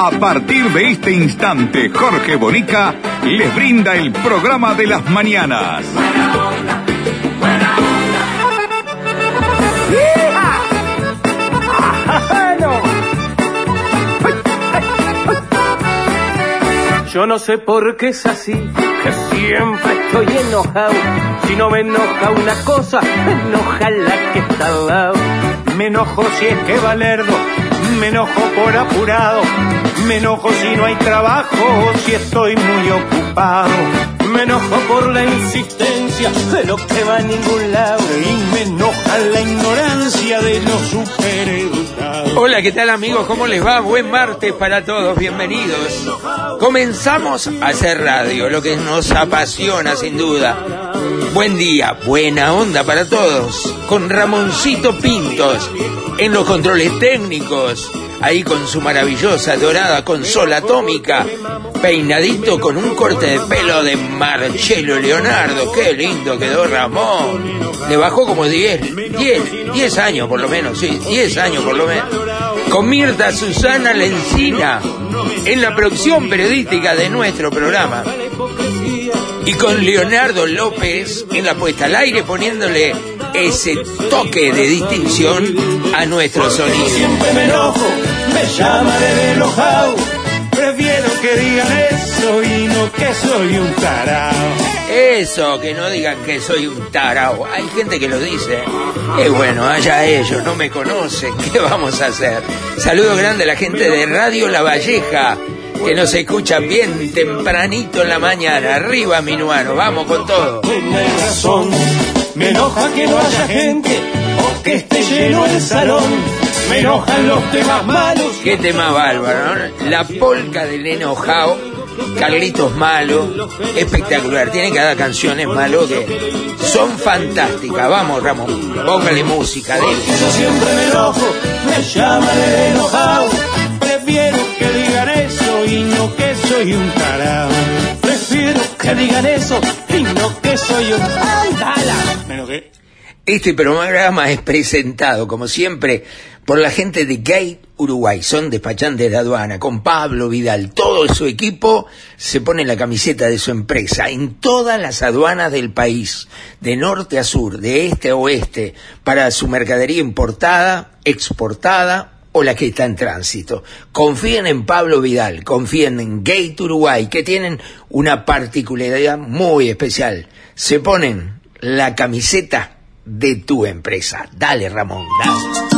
A partir de este instante, Jorge Bonica les brinda el programa de las mañanas. Yo no sé por qué es así, que siempre estoy enojado. Si no me enoja una cosa, me enoja la que está al lado. Me enojo si es que valerdo, me enojo por apurado. Me enojo si no hay trabajo, si estoy muy ocupado. Me enojo por la insistencia de lo que va a ningún lado. Y me enoja la ignorancia de los supereducados. Hola, ¿qué tal amigos? ¿Cómo les va? Buen martes para todos, bienvenidos. Comenzamos a hacer radio, lo que nos apasiona sin duda. Buen día, buena onda para todos, con Ramoncito Pintos en los controles técnicos, ahí con su maravillosa dorada consola atómica, peinadito con un corte de pelo de Marcelo Leonardo, qué lindo quedó Ramón. Le bajó como 10, 10, 10 años por lo menos, sí, 10 años por lo menos. Con Mirta Susana Lencina en la producción periodística de nuestro programa. Y con Leonardo López en la puesta al aire poniéndole ese toque de distinción a nuestro sonido. Siempre me enojo, me llaman el enojado. Prefiero que digan eso y no que soy un tarao. Eso, que no digan que soy un tarao. Hay gente que lo dice. Y bueno, allá ellos, no me conocen. ¿Qué vamos a hacer? Saludo grande a la gente de Radio La Valleja, que nos escucha bien tempranito en la mañana. Arriba, Minuano, vamos con todo. Tiene razón, me enoja que no haya gente o que esté lleno el salón. Me enojan los temas malos. Qué tema bárbaro, ¿no? La polca del enojao, Carlitos Malo, espectacular. Tiene cada canciones malo que son fantásticas. Vamos, Ramón, póngale música de Yo siempre me enojo, me llaman el enojado. Prefiero soy un. Prefiero que digan eso y que soy un... Este programa es presentado, como siempre, por la gente de Gate Uruguay. Son despachantes de aduana, con Pablo Vidal. Todo su equipo se pone la camiseta de su empresa en todas las aduanas del país, de norte a sur, de este a oeste, para su mercadería importada, exportada o la que está en tránsito. Confíen en Pablo Vidal, confíen en Gate Uruguay, que tienen una particularidad muy especial. Se ponen la camiseta de tu empresa. Dale, Ramón, dale.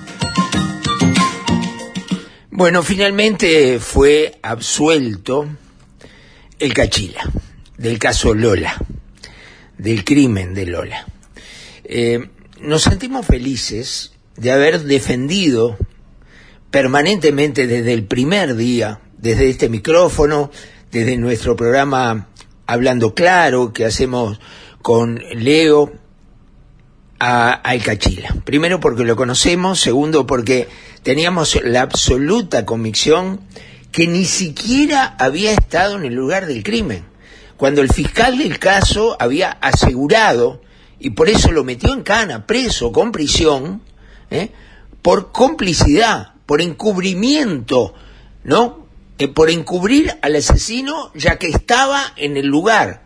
Bueno, finalmente fue absuelto el Cachila, del caso Lola, del crimen de Lola. Eh, nos sentimos felices de haber defendido permanentemente desde el primer día, desde este micrófono, desde nuestro programa Hablando Claro, que hacemos con Leo, a, al Cachila. Primero porque lo conocemos, segundo porque teníamos la absoluta convicción que ni siquiera había estado en el lugar del crimen. Cuando el fiscal del caso había asegurado, y por eso lo metió en cana, preso, con prisión, ¿eh? por complicidad, por encubrimiento, ¿no? Eh, por encubrir al asesino ya que estaba en el lugar.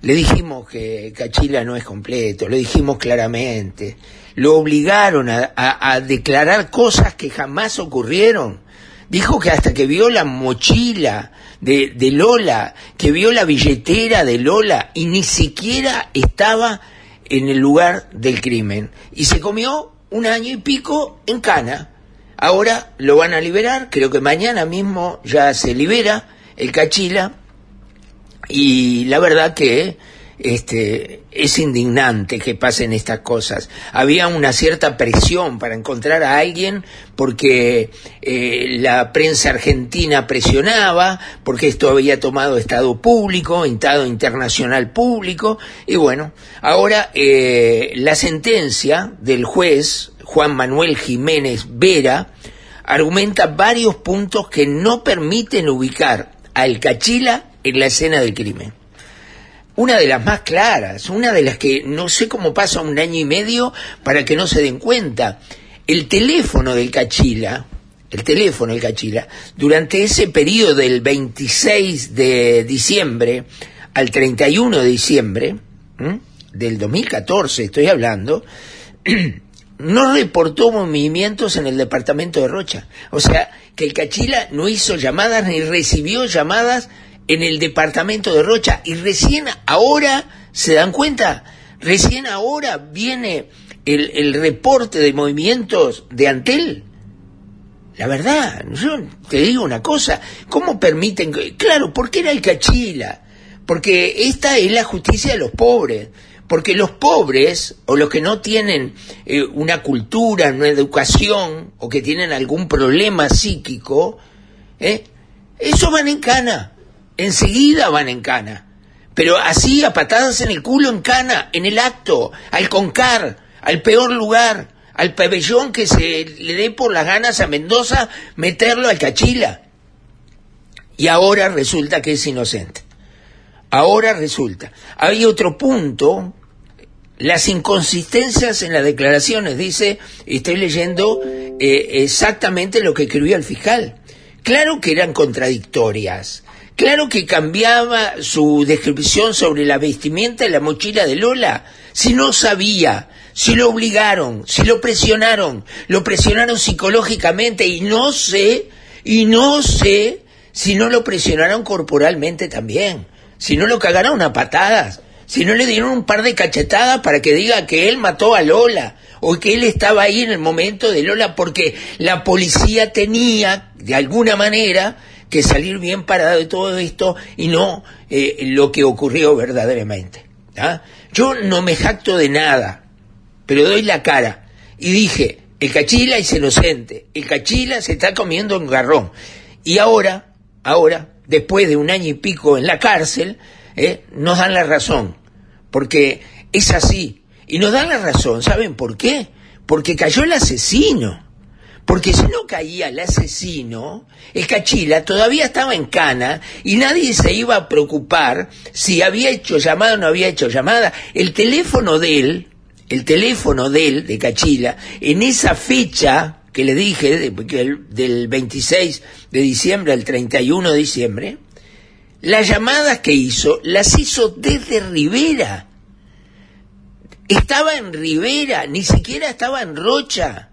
Le dijimos que Cachila no es completo, lo dijimos claramente. Lo obligaron a, declarar cosas que jamás ocurrieron. Dijo que hasta que vio la mochila de, de Lola, que vio la billetera de Lola y ni siquiera estaba en el lugar del crimen y se comió un año y pico en cana. Ahora lo van a liberar, creo que mañana mismo ya se libera el Cachila y la verdad que este, es indignante que pasen estas cosas. Había una cierta presión para encontrar a alguien porque eh, la prensa argentina presionaba, porque esto había tomado estado público, estado internacional público, y bueno, ahora eh, la sentencia del juez Juan Manuel Jiménez Vera argumenta varios puntos que no permiten ubicar al Cachila en la escena del crimen una de las más claras, una de las que no sé cómo pasa un año y medio para que no se den cuenta. El teléfono del Cachila, el teléfono del Cachila, durante ese periodo del 26 de diciembre al 31 de diciembre del 2014, estoy hablando, no reportó movimientos en el departamento de Rocha. O sea, que el Cachila no hizo llamadas ni recibió llamadas en el departamento de Rocha y recién ahora se dan cuenta, recién ahora viene el, reporte de movimientos de Antel. La verdad, yo te digo una cosa, ¿cómo permiten? Claro, porque era el cachila, porque esta es la justicia de los pobres, porque los pobres o los que no tienen eh, una cultura, una educación o que tienen algún problema psíquico, ¿eh? van en cana enseguida van en cana. Pero así, a patadas en el culo en cana, en el acto, al concar, al peor lugar, al pabellón que se le dé por las ganas a Mendoza, meterlo al cachila. Y ahora resulta que es inocente. Ahora resulta. Hay otro punto, las inconsistencias en las declaraciones. Dice, estoy leyendo eh, exactamente lo que escribió el fiscal. Claro que eran contradictorias. Claro que cambiaba su descripción sobre la vestimenta y la mochila de Lola. Si no sabía, si lo obligaron, si lo presionaron, lo presionaron psicológicamente y no sé, y no sé si no lo presionaron corporalmente también, si no lo cagaron a patadas, si no le dieron un par de cachetadas para que diga que él mató a Lola o que él estaba ahí en el momento de Lola porque la policía tenía, de alguna manera, que salir bien parado de todo esto y no eh, lo que ocurrió verdaderamente. ¿ah? Yo no me jacto de nada, pero doy la cara y dije, el cachila es inocente, el cachila se está comiendo un garrón. Y ahora, ahora, después de un año y pico en la cárcel, eh, nos dan la razón, porque es así. Y nos dan la razón, ¿saben por qué? Porque cayó el asesino. Porque si no caía el asesino, el cachila todavía estaba en cana y nadie se iba a preocupar si había hecho llamada o no había hecho llamada. El teléfono de él, el teléfono de él, de cachila, en esa fecha que le dije, del 26 de diciembre al 31 de diciembre, las llamadas que hizo las hizo desde Rivera. Estaba en Rivera, ni siquiera estaba en Rocha.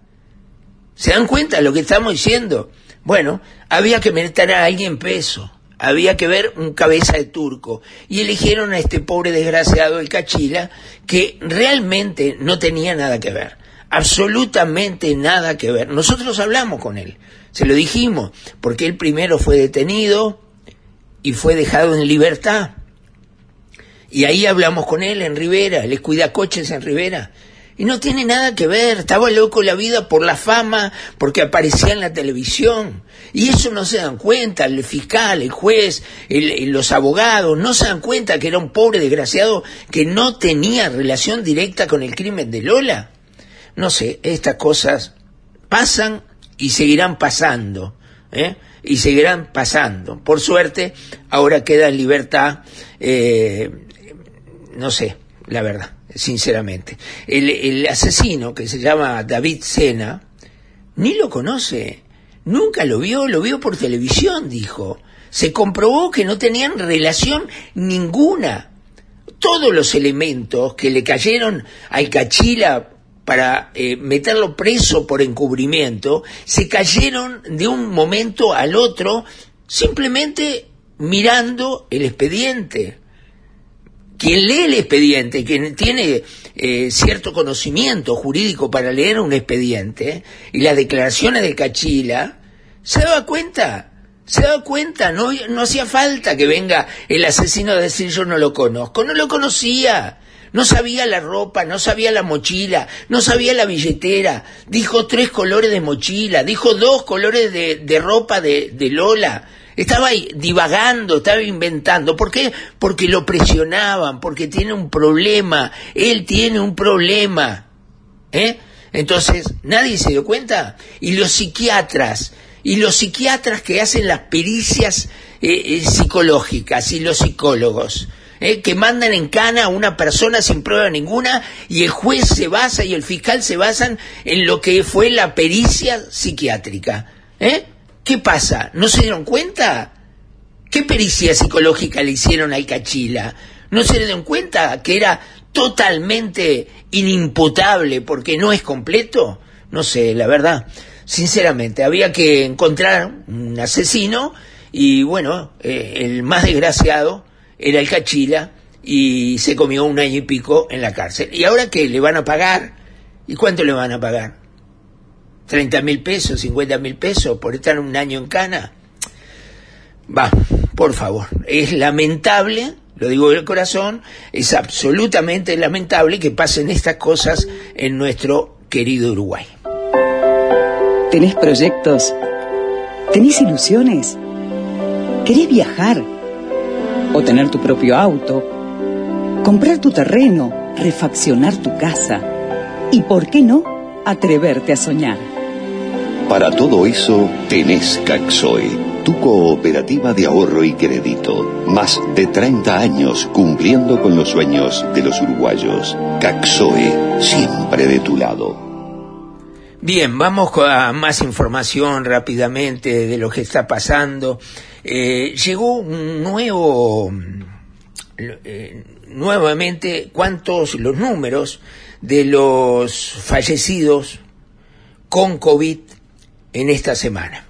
¿Se dan cuenta de lo que estamos diciendo? Bueno, había que meter a alguien peso, había que ver un cabeza de turco, y eligieron a este pobre desgraciado, el Cachila, que realmente no tenía nada que ver, absolutamente nada que ver. Nosotros hablamos con él, se lo dijimos, porque él primero fue detenido y fue dejado en libertad. Y ahí hablamos con él en Rivera, les cuida coches en Rivera. Y no tiene nada que ver, estaba loco la vida por la fama, porque aparecía en la televisión. Y eso no se dan cuenta, el fiscal, el juez, los abogados, no se dan cuenta que era un pobre desgraciado que no tenía relación directa con el crimen de Lola. No sé, estas cosas pasan y seguirán pasando. ¿eh? Y seguirán pasando. Por suerte, ahora queda en libertad, eh, no sé, la verdad sinceramente. El, asesino, que se llama David Sena, ni lo conoce, nunca lo vio, lo vio por televisión, dijo. Se comprobó que no tenían relación ninguna. Todos los elementos que le cayeron al Cachila para eh, meterlo preso por encubrimiento, se cayeron de un momento al otro simplemente mirando el expediente quien lee el expediente, quien tiene eh, cierto conocimiento jurídico para leer un expediente y las declaraciones de Cachila, se daba cuenta, se daba cuenta, no, no hacía falta que venga el asesino a decir yo no lo conozco, no lo conocía. No sabía la ropa, no sabía la mochila, no sabía la billetera. Dijo tres colores de mochila, dijo dos colores de, de ropa de, de Lola. Estaba divagando, estaba inventando. ¿Por qué? Porque lo presionaban, porque tiene un problema. Él tiene un problema. ¿Eh? Entonces, nadie se dio cuenta. Y los psiquiatras, y los psiquiatras que hacen las pericias eh, eh, psicológicas y los psicólogos, ¿eh? que mandan en cana a una persona sin prueba ninguna y el juez se basa y el fiscal se basan en lo que fue la pericia psiquiátrica. ¿Eh? ¿Qué pasa? ¿No se dieron cuenta? ¿Qué pericia psicológica le hicieron al Cachila? ¿No se dieron cuenta que era totalmente inimputable porque no es completo? No sé, la verdad. Sinceramente, había que encontrar un asesino y bueno, eh, el más desgraciado era el Cachila y se comió un año y pico en la cárcel. ¿Y ahora qué? ¿Le van a pagar? ¿Y cuánto le van a pagar? 30 mil pesos, 50 mil pesos por estar un año en cana. Va, por favor, es lamentable, lo digo del corazón, es absolutamente lamentable que pasen estas cosas en nuestro querido Uruguay. ¿Tenés proyectos? ¿Tenés ilusiones? ¿Querés viajar? ¿O tener tu propio auto? ¿Comprar tu terreno? ¿Refaccionar tu casa? ¿Y por qué no atreverte a soñar? Para todo eso tenés Caxoe, tu cooperativa de ahorro y crédito. Más de 30 años cumpliendo con los sueños de los uruguayos. Caxoe, siempre de tu lado. Bien, vamos a más información rápidamente de lo que está pasando. Eh, llegó un nuevo, eh, nuevamente, cuántos los números de los fallecidos con COVID en esta semana.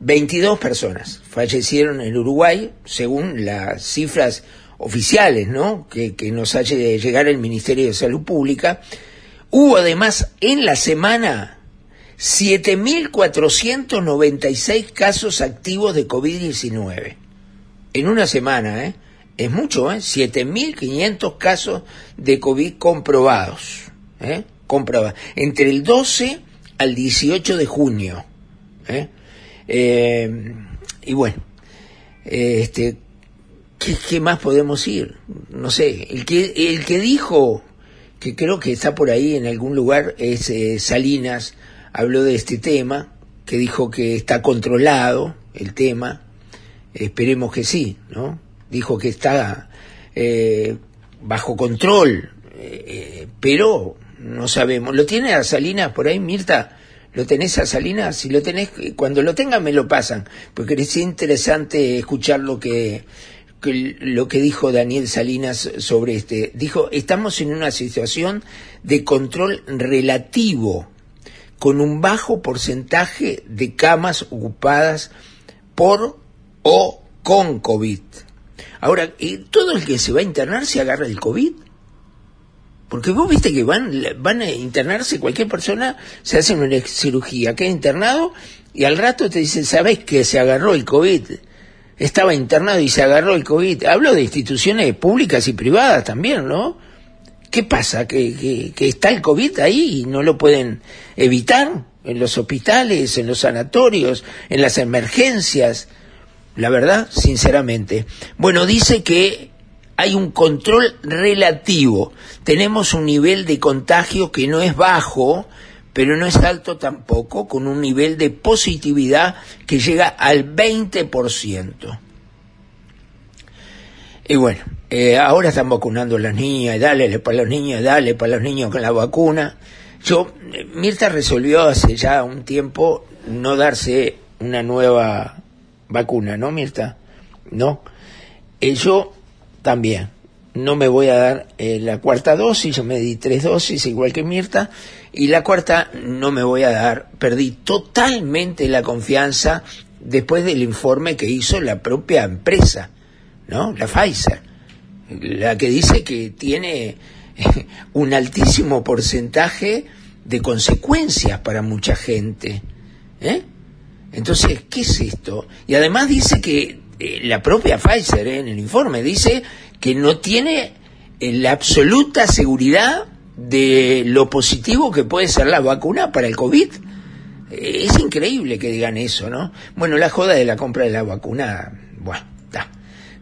22 personas fallecieron en Uruguay, según las cifras oficiales, ¿no? Que, nos hace llegar el Ministerio de Salud Pública. Hubo además en la semana 7.496 casos activos de COVID-19. En una semana, ¿eh? Es mucho, ¿eh? 7.500 casos de COVID comprobados, ¿eh? Comprobados. Entre el 12 al 18 de junio. ¿eh? Eh, y bueno, eh, este, ¿qué, ¿qué, más podemos ir? No sé, el que, el que dijo, que creo que está por ahí en algún lugar, es eh, Salinas, habló de este tema, que dijo que está controlado el tema, esperemos que sí, ¿no? Dijo que está bajo control, pero no sabemos. ¿Lo tiene a Salinas por ahí, Mirta? ¿Lo tenés a Salinas? Si lo tenés, cuando lo tengan me lo pasan, porque es interesante escuchar lo que, lo que dijo Daniel Salinas sobre este. Dijo, estamos en una situación de control relativo, con un bajo porcentaje de camas ocupadas por o con COVID. Ahora, ¿todo el que se va a internar se agarra el COVID? Porque vos viste que van, van a internarse cualquier persona, se hace una cirugía, queda internado y al rato te dicen, ¿sabés que se agarró el COVID? Estaba internado y se agarró el COVID. Hablo de instituciones públicas y privadas también, ¿no? ¿Qué pasa? ¿Que, que, que está el COVID ahí y no lo pueden evitar? En los hospitales, en los sanatorios, en las emergencias. La verdad, sinceramente. Bueno, dice que hay un control relativo. Tenemos un nivel de contagio que no es bajo, pero no es alto tampoco, con un nivel de positividad que llega al 20%. Y bueno, eh, ahora están vacunando a las niñas, dale para los niños, dale para los niños con la vacuna. Yo, Mirta resolvió hace ya un tiempo no darse una nueva vacuna, ¿no, Mirta? No. Eh, yo también. No me voy a dar eh, la cuarta dosis, yo me di tres dosis, igual que Mirta, y la cuarta no me voy a dar. Perdí totalmente la confianza después del informe que hizo la propia empresa, ¿no? La Pfizer. la que dice que tiene un altísimo porcentaje de consecuencias para mucha gente. ¿eh? Entonces, ¿qué es esto? Y además dice que eh, la propia Pfizer en el informe dice que no tiene la absoluta seguridad de lo positivo que puede ser la vacuna para el COVID. Es increíble que digan eso, ¿no? Bueno, la joda de la compra de la vacuna, bueno, está.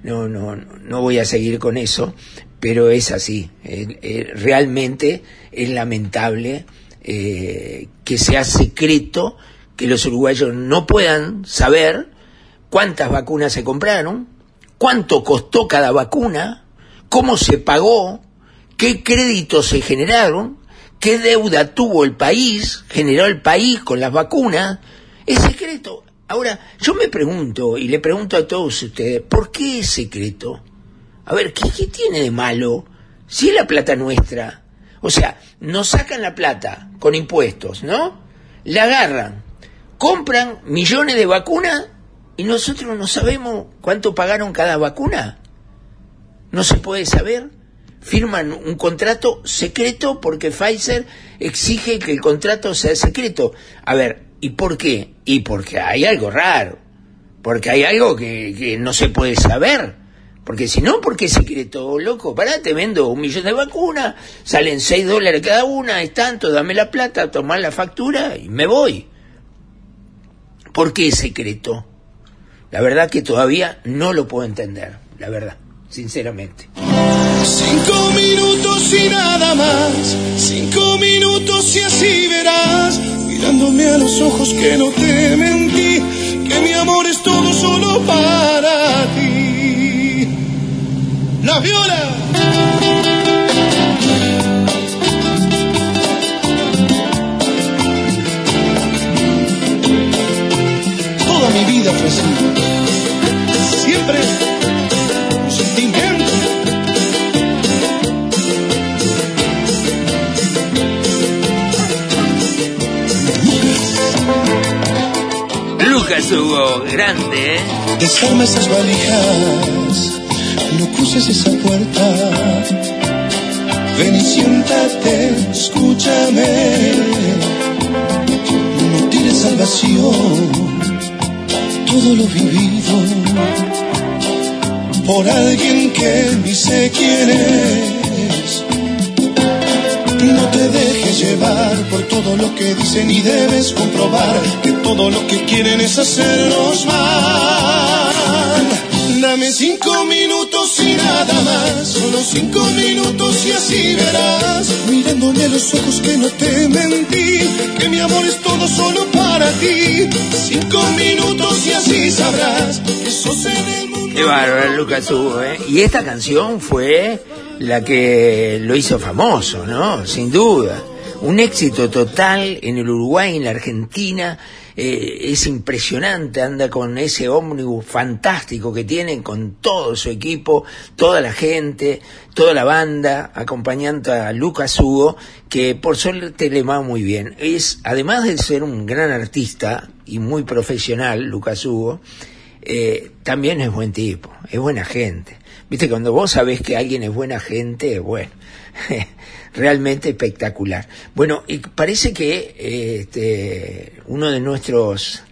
No, no, no voy a seguir con eso, pero es así. Eh, eh, realmente es lamentable eh, que sea secreto que los uruguayos no puedan saber cuántas vacunas se compraron, cuánto costó cada vacuna, cómo se pagó, qué créditos se generaron, qué deuda tuvo el país, generó el país con las vacunas, es secreto. Ahora, yo me pregunto, y le pregunto a todos ustedes, ¿por qué es secreto? A ver, ¿qué, qué tiene de malo? Si es la plata nuestra. O sea, nos sacan la plata con impuestos, ¿no? La agarran, compran millones de vacunas y nosotros no sabemos cuánto pagaron cada vacuna. No se puede saber firman un contrato secreto porque Pfizer exige que el contrato sea secreto. A ver, ¿y por qué? Y porque hay algo raro, porque hay algo que, no se puede saber. Porque si no, ¿por qué secreto? Loco, pará, te vendo un millón de vacunas, salen seis dólares cada una, es tanto, dame la plata, tomar la factura y me voy. ¿Por qué secreto? La verdad que todavía no lo puedo entender, la verdad, sinceramente. Cinco minutos y nada más, cinco minutos y así verás, mirándome a los ojos que no te mentí, que mi amor es todo solo para ti. La viola. Mi vida fue así, siempre Hugo, grande, ¿eh? Desarma esas valijas, no cruces esa puerta. Ven y siéntate, escúchame. No tires salvación, todo lo vivido por alguien que ni sé quién es. No te dejes llevar por todo lo que dicen y debes comprobar que todo lo que quieren es hacernos mal. Dame cinco minutos y nada más, solo cinco minutos y así verás, mirándome a los ojos que no te mentí, que mi amor es todo solo para ti. Cinco minutos y así sabrás que sos en el mundo. Qué bárbaro, Lucas Hugo, ¿eh? Y esta canción fue la que lo hizo famoso, ¿no? Sin duda. Un éxito total en el Uruguay, en la Argentina. Eh, es impresionante, anda con ese ómnibus fantástico que tiene, con todo su equipo, toda la gente, toda la banda, acompañando a Lucas Hugo, que por suerte le va muy bien. Es, además de ser un gran artista y muy profesional, Lucas Hugo, eh, también es buen tipo, es buena gente. Viste, cuando vos sabés que alguien es buena gente, bueno, realmente espectacular. Bueno, y parece que este, uno de nuestros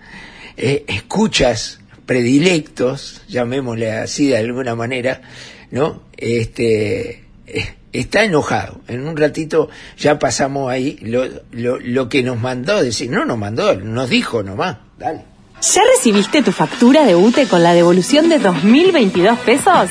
eh, escuchas predilectos, llamémosle así de alguna manera, ¿no? Este, eh, está enojado. En un ratito ya pasamos ahí lo, lo, lo que nos mandó decir, no nos mandó, nos dijo nomás, dale. ¿Ya recibiste tu factura de UTE con la devolución de 2.022 pesos?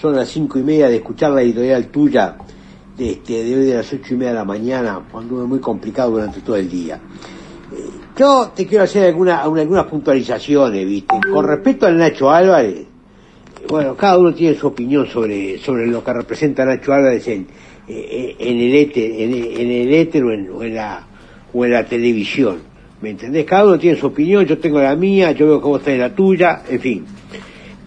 son las 5 y media de escuchar la editorial tuya de, este, de hoy de las 8 y media de la mañana, cuando es muy complicado durante todo el día. Eh, yo te quiero hacer alguna, algunas puntualizaciones, ¿viste? Con respecto al Nacho Álvarez, bueno, cada uno tiene su opinión sobre, sobre lo que representa Nacho Álvarez en, eh, en el éter, en, el éter o en, la, o en la televisión. ¿Me entendés? Cada uno tiene su opinión, yo tengo la mía, yo veo vos tenés la tuya, en fin.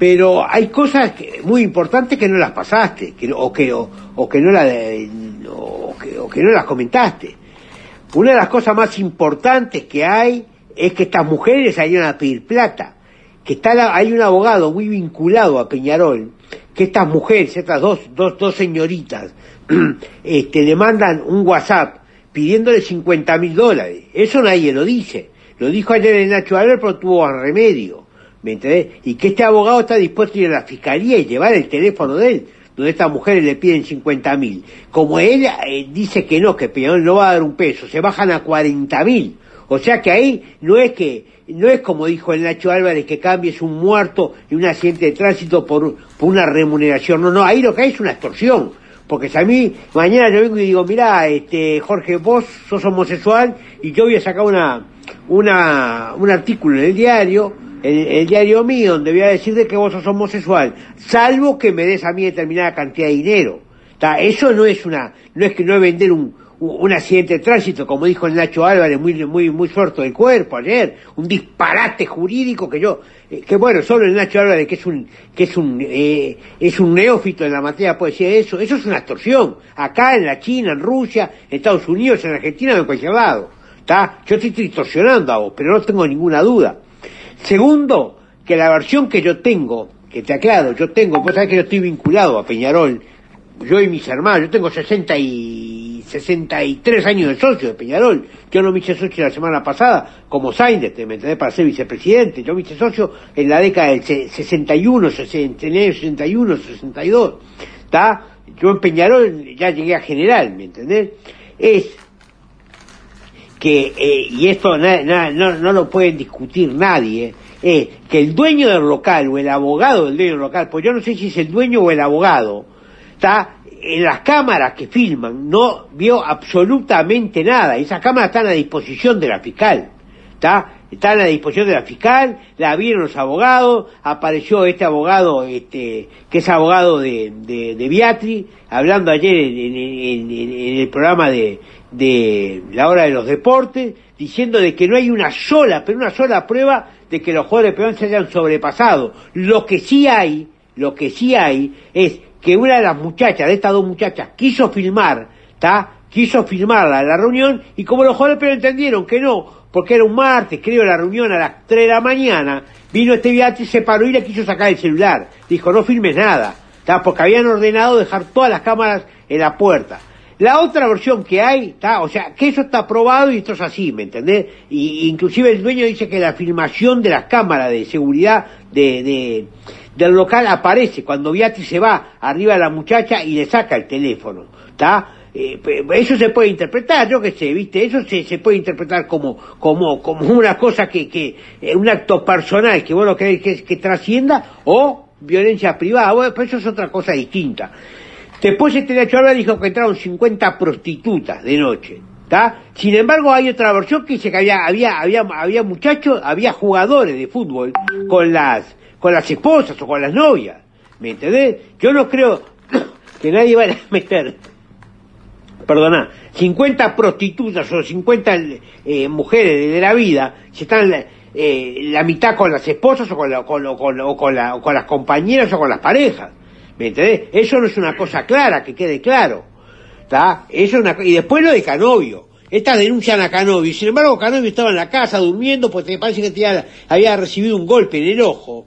Pero hay cosas muy importantes que no las pasaste, que, o, que, o, que no la, o, que, o que no las comentaste. Una de las cosas más importantes que hay es que estas mujeres salieron a pedir plata, que está hay un abogado muy vinculado a Peñarol, que estas mujeres, estas dos, dos, dos señoritas, este, le mandan un WhatsApp pidiéndole 50 mil dólares. Eso nadie lo dice. Lo dijo ayer el Nacho Albert, pero tuvo remedio. ¿Me entendés? Y que este abogado está dispuesto a ir a la fiscalía y llevar el teléfono de él, donde estas mujeres le piden 50 mil. Como él eh, dice que no, que Peñarol no va a dar un peso, se bajan a 40 mil. O sea que ahí no es que, no es como dijo el Nacho Álvarez que cambies un muerto y un accidente de tránsito por, una remuneración. No, no, ahí lo que hay es una extorsión. Porque si a mí mañana yo vengo y digo, mira, este, Jorge, vos sos homosexual y yo voy a sacar una, una, un artículo en el diario, en el diario mío, donde voy a decir de que vos sos homosexual, salvo que me des a mí determinada cantidad de dinero. Eso no es una, no es que no es vender un, un accidente de tránsito, como dijo el Nacho Álvarez, muy, muy, muy suelto del cuerpo ayer, un disparate jurídico que yo, eh, que bueno, solo el Nacho Álvarez, que es un, que es un, eh, es un neófito en la materia, puede decir eso, eso es una extorsión, acá en la China, en Rusia, en Estados Unidos, en Argentina, en cualquier lado, ¿está? Yo estoy distorsionando a vos, pero no tengo ninguna duda. Segundo, que la versión que yo tengo, que te aclaro, yo tengo, vos sabés que yo estoy vinculado a Peñarol, yo y mis hermanos, yo tengo 60 y 63 años de socio de Peñarol. Yo no me hice socio la semana pasada, como Sainz, ¿me entendés? Para ser vicepresidente. Yo me hice socio en la década del 61, 61, 62. ¿Está? Yo en Peñarol ya llegué a general, ¿me entendés? Es que, eh, y esto no, no lo pueden discutir nadie, es que el dueño del local o el abogado del dueño del local, pues yo no sé si es el dueño o el abogado, está en las cámaras que filman no vio absolutamente nada. Esas cámaras están a disposición de la fiscal. ¿Está? Están a disposición de la fiscal, la vieron los abogados, apareció este abogado, este, que es abogado de, de, Beatri, hablando ayer en, el programa de, de la hora de los deportes, diciendo de que no hay una sola, pero una sola prueba de que los jugadores de se hayan sobrepasado. Lo que sí hay, lo que sí hay es que una de las muchachas, de estas dos muchachas, quiso filmar, ¿está? Quiso filmarla la reunión y como los jóvenes pero entendieron que no, porque era un martes, creo, la reunión a las 3 de la mañana, vino este y se paró y le quiso sacar el celular. Dijo, no filmes nada, ¿está? Porque habían ordenado dejar todas las cámaras en la puerta. La otra versión que hay, ¿está? o sea, que eso está aprobado y esto es así, ¿me entendés? Y, inclusive el dueño dice que la filmación de las cámaras de seguridad de, de del local aparece cuando Beatriz se va arriba de la muchacha y le saca el teléfono, ¿está? Eh, eso se puede interpretar, yo qué sé, viste, eso se, se puede interpretar como, como, como una cosa que, que, eh, un acto personal que vos lo crees que, que trascienda o violencia privada, bueno, pues eso es otra cosa distinta. Después este Nacho Álvarez dijo que entraron 50 prostitutas de noche, ¿está? Sin embargo hay otra versión que dice que había, había, había, había muchachos, había jugadores de fútbol con las, con las esposas o con las novias. ¿Me entendés? Yo no creo que nadie vaya a meter, perdona, 50 prostitutas o 50 eh, mujeres de la vida, si están eh, la mitad con las esposas o con, con, o con, las compañeras o con las parejas. ¿Me entendés? Eso no es una cosa clara, que quede claro. ¿Está? Eso es una, y después lo de Canovio. Estas denuncian a Canovio, sin embargo Canovio estaba en la casa durmiendo porque parece que había recibido un golpe en el ojo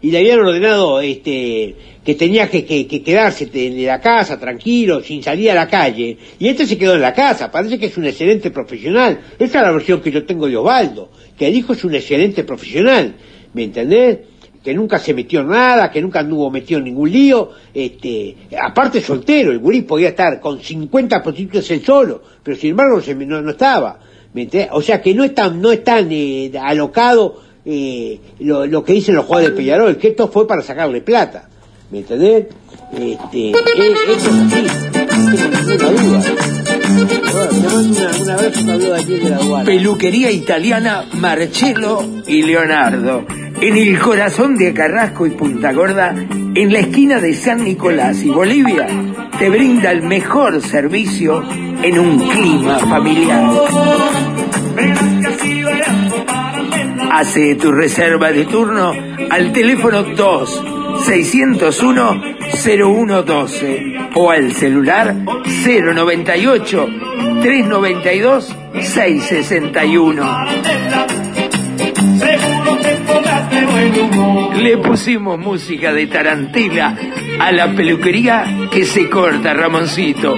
y le habían ordenado este, que tenía que, quedarse en la casa tranquilo, sin salir a la calle, y este se quedó en la casa, parece que es un excelente profesional. Esa es la versión que yo tengo de Osvaldo, que el hijo es un excelente profesional, ¿me entendés? Que nunca se metió en nada, que nunca anduvo metido en ningún lío, este, aparte soltero, el gurí podía estar con 50 prostitutas él solo, pero sin embargo no, no, estaba, o sea que no es tan, no es tan eh, alocado eh, lo, que dicen los jugadores de Peñarol, que esto fue para sacarle plata. ¿Me entendés? Este, eso es así, no tengo ninguna duda. Peluquería italiana Marcello y Leonardo, en el corazón de Carrasco y Punta Gorda, en la esquina de San Nicolás y Bolivia te brinda el mejor servicio en un clima familiar. Hace tu reserva de turno al teléfono 2 601 0112 o al celular 098 392 661. Le pusimos música de Tarantela a la peluquería que se corta, Ramoncito.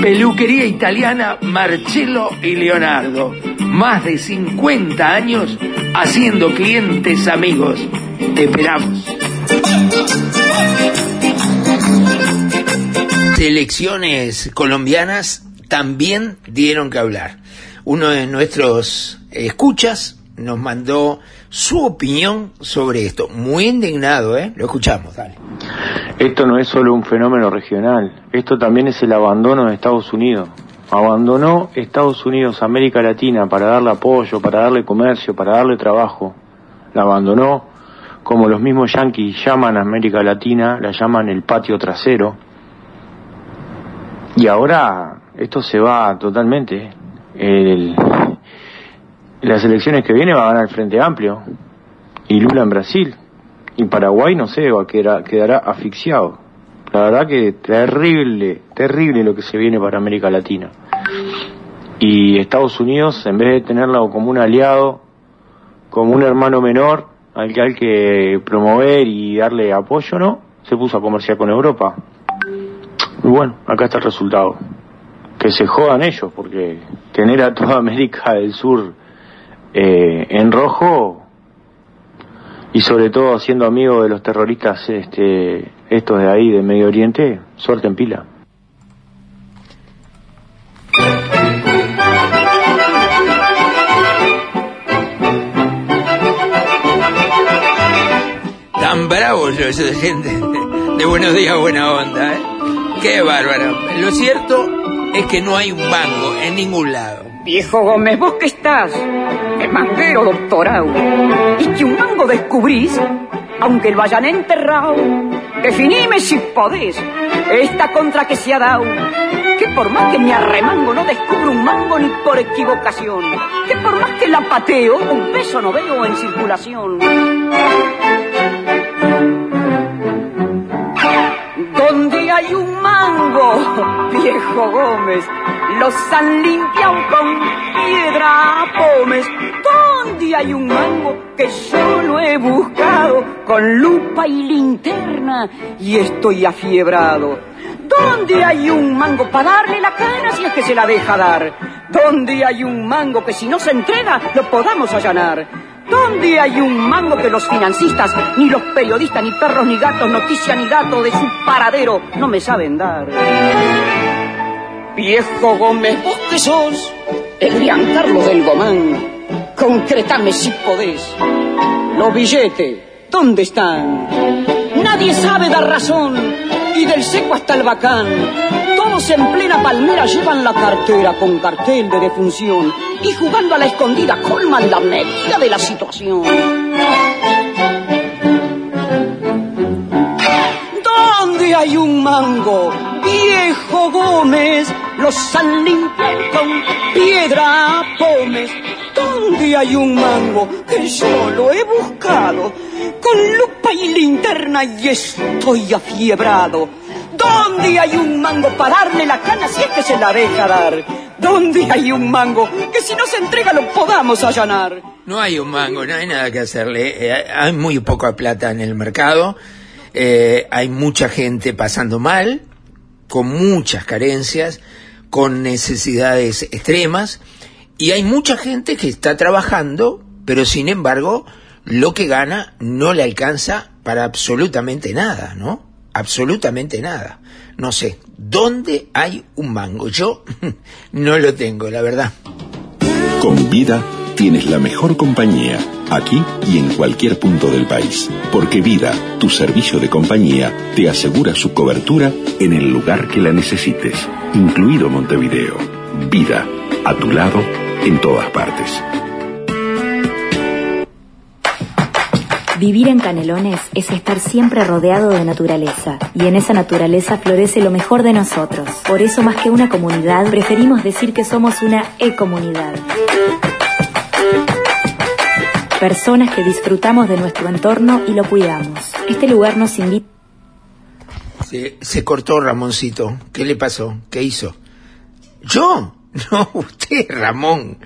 Peluquería italiana Marcello y Leonardo. Más de 50 años haciendo clientes amigos. Te esperamos. Selecciones colombianas también dieron que hablar. Uno de nuestros escuchas nos mandó su opinión sobre esto. Muy indignado, ¿eh? Lo escuchamos, dale. Esto no es solo un fenómeno regional, esto también es el abandono de Estados Unidos. Abandonó Estados Unidos América Latina para darle apoyo, para darle comercio, para darle trabajo. La abandonó como los mismos yanquis llaman a América Latina, la llaman el patio trasero. Y ahora esto se va totalmente. El, las elecciones que vienen va a ganar el Frente Amplio y Lula en Brasil y Paraguay no sé, va, quedará, quedará asfixiado. La verdad que terrible, terrible lo que se viene para América Latina. Y Estados Unidos, en vez de tenerlo como un aliado, como un hermano menor al que hay que promover y darle apoyo, ¿no? Se puso a comerciar con Europa. Y bueno, acá está el resultado. Que se jodan ellos, porque tener a toda América del Sur eh, en rojo y sobre todo siendo amigo de los terroristas este, estos de ahí de Medio Oriente, suerte en pila. Tan bravo yo, esa gente de buenos días, buena onda, ¿eh? Qué bárbaro. Lo cierto es que no hay un mango en ningún lado. Viejo Gómez, vos que estás, manguero doctorado, y que un mango descubrís, aunque lo vayan enterrado, definime si podés, esta contra que se ha dado, que por más que me arremango no descubro un mango ni por equivocación, que por más que la pateo, un beso no veo en circulación. Donde hay un mango, viejo Gómez, los han limpiado con piedra pomes. ¿Dónde hay un mango que yo lo he buscado con lupa y linterna y estoy afiebrado? ¿Dónde hay un mango para darle la cana si es que se la deja dar? ¿Dónde hay un mango que si no se entrega lo podamos allanar? ¿Dónde hay un mango que los financistas, ni los periodistas, ni perros, ni gatos, noticia ni dato de su paradero no me saben dar? Viejo Gómez, vos que sos el Gran Carlos del Gomán, concretame si podés. Los billetes, ¿dónde están? Nadie sabe dar razón, y del seco hasta el bacán. En plena palmera llevan la cartera con cartel de defunción y jugando a la escondida colman la medida de la situación. ¿Dónde hay un mango? Viejo Gómez, los han limpiado con piedra pomes. ¿Dónde hay un mango? Que yo lo he buscado con lupa y linterna y estoy afiebrado. ¿Dónde hay un mango para darle la cana si es que se la deja dar? ¿Dónde hay un mango que si no se entrega lo podamos allanar? No hay un mango, no hay nada que hacerle. Eh, hay muy poca plata en el mercado. Eh, hay mucha gente pasando mal, con muchas carencias, con necesidades extremas, y hay mucha gente que está trabajando, pero sin embargo, lo que gana no le alcanza para absolutamente nada, ¿no? Absolutamente nada. No sé, ¿dónde hay un mango? Yo no lo tengo, la verdad. Con vida tienes la mejor compañía, aquí y en cualquier punto del país. Porque Vida, tu servicio de compañía, te asegura su cobertura en el lugar que la necesites, incluido Montevideo. Vida, a tu lado, en todas partes. Vivir en Canelones es estar siempre rodeado de naturaleza y en esa naturaleza florece lo mejor de nosotros. Por eso más que una comunidad, preferimos decir que somos una e-comunidad. Personas que disfrutamos de nuestro entorno y lo cuidamos. Este lugar nos invita... Se, se cortó Ramoncito. ¿Qué le pasó? ¿Qué hizo? ¿Yo? No, usted, Ramón.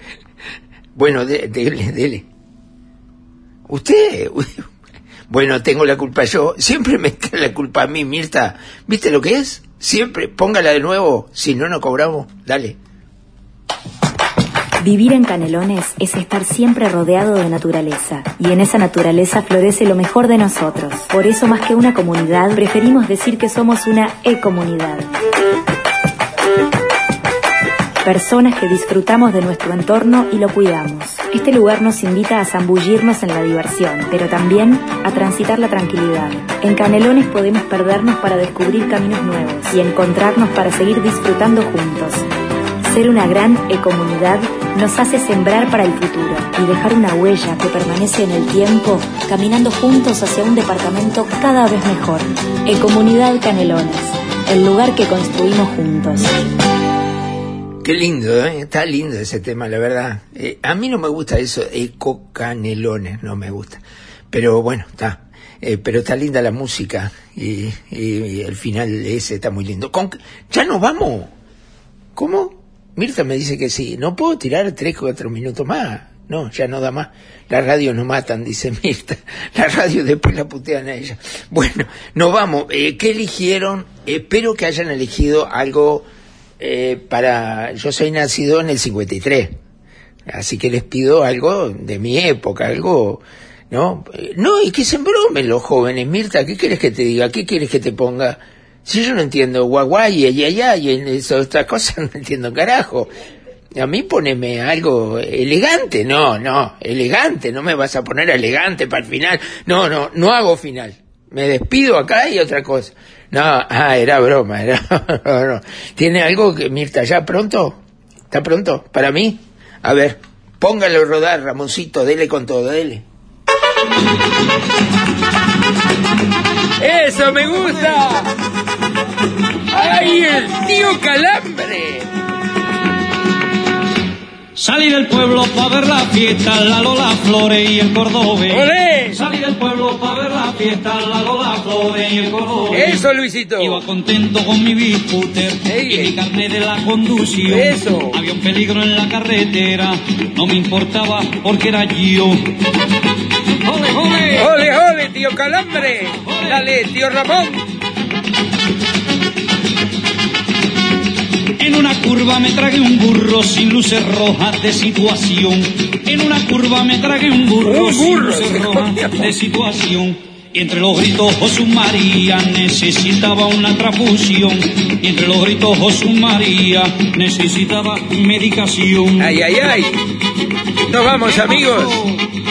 Bueno, de- dele, dele. Usted, bueno, tengo la culpa yo. Siempre me está la culpa a mí, Mirta. ¿Viste lo que es? Siempre, póngala de nuevo. Si no, no cobramos. Dale. Vivir en Canelones es estar siempre rodeado de naturaleza y en esa naturaleza florece lo mejor de nosotros. Por eso más que una comunidad, preferimos decir que somos una e-comunidad. Personas que disfrutamos de nuestro entorno y lo cuidamos. Este lugar nos invita a zambullirnos en la diversión, pero también a transitar la tranquilidad. En Canelones podemos perdernos para descubrir caminos nuevos y encontrarnos para seguir disfrutando juntos. Ser una gran ecomunidad nos hace sembrar para el futuro y dejar una huella que permanece en el tiempo, caminando juntos hacia un departamento cada vez mejor. Ecomunidad Canelones, el lugar que construimos juntos. Qué lindo, ¿eh? está lindo ese tema, la verdad. Eh, a mí no me gusta eso, ecocanelones, no me gusta. Pero bueno, está. Eh, pero está linda la música y, y- el final ese está muy lindo. Con- ¿Ya nos vamos? ¿Cómo? Mirta me dice que sí. No puedo tirar tres, cuatro minutos más. No, ya no da más. La radio nos matan, dice Mirta. La radio después la putean a ella. Bueno, nos vamos. Eh, ¿Qué eligieron? Espero que hayan elegido algo eh, para... Yo soy nacido en el 53. Así que les pido algo de mi época, algo... ¿No? Eh, No, y que se embromen los jóvenes. Mirta, ¿qué quieres que te diga? ¿Qué quieres que te ponga? Si yo no entiendo guaguay, y allá, y en esa otra cosa no entiendo carajo. A mí poneme algo elegante, no, no, elegante, no me vas a poner elegante para el final. No, no, no hago final. Me despido acá y otra cosa. No, ah, era broma, era, no. ¿Tiene algo que, Mirta, ya pronto? ¿Está pronto? ¿Para mí? A ver, póngalo a rodar, Ramoncito, dele con todo, dele. ¡Eso me gusta! ¡Ay, el tío Calambre! Salí del pueblo para ver la fiesta, la Lola Flores y el Cordobés. ¡Olé! Salí del pueblo para ver la fiesta, la Lola Flores y el Cordobés. ¡Eso, Luisito! Iba contento con mi biscooter y mi carnet de la conducción. Eso. Había un peligro en la carretera, no me importaba porque era yo. ¡Ole, ole! ¡Ole, ole, tío Calambre! ¡Dale, tío Ramón! En una curva me tragué un burro sin luces rojas de situación. En una curva me tragué un burro, Un sin burro, luces se rojas de situación. Y entre los gritos Jesús María necesitaba una transfusión. Y entre los gritos Jesús María necesitaba medicación. ¡Ay, ay, ay! Nos vamos, amigos.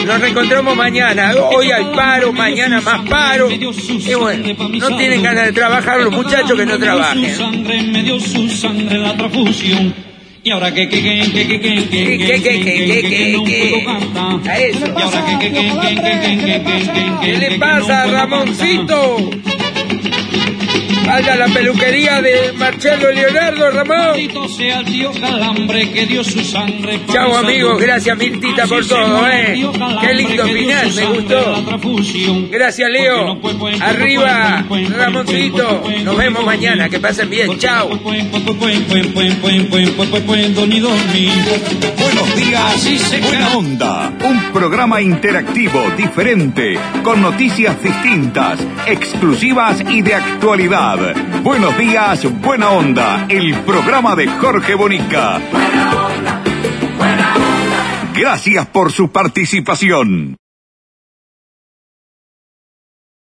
Nos reencontramos mañana. Hoy hay paro, mañana más paro. Y bueno, no tienen ganas de trabajar los muchachos que no trabajen. Y ahora que que que que que que que que que que que que Vaya la peluquería de Marcelo Leonardo, Ramón. sea. Chao amigos, gracias Mirtita por todo, eh. Qué lindo final, me gustó. Gracias Leo. Arriba, Ramoncito. Nos vemos mañana, que pasen bien, chao. Buenos días Buena Onda, un programa interactivo, diferente, con noticias distintas, exclusivas y de actualidad. Buenos días, buena onda. El programa de Jorge Bonica. Gracias por su participación.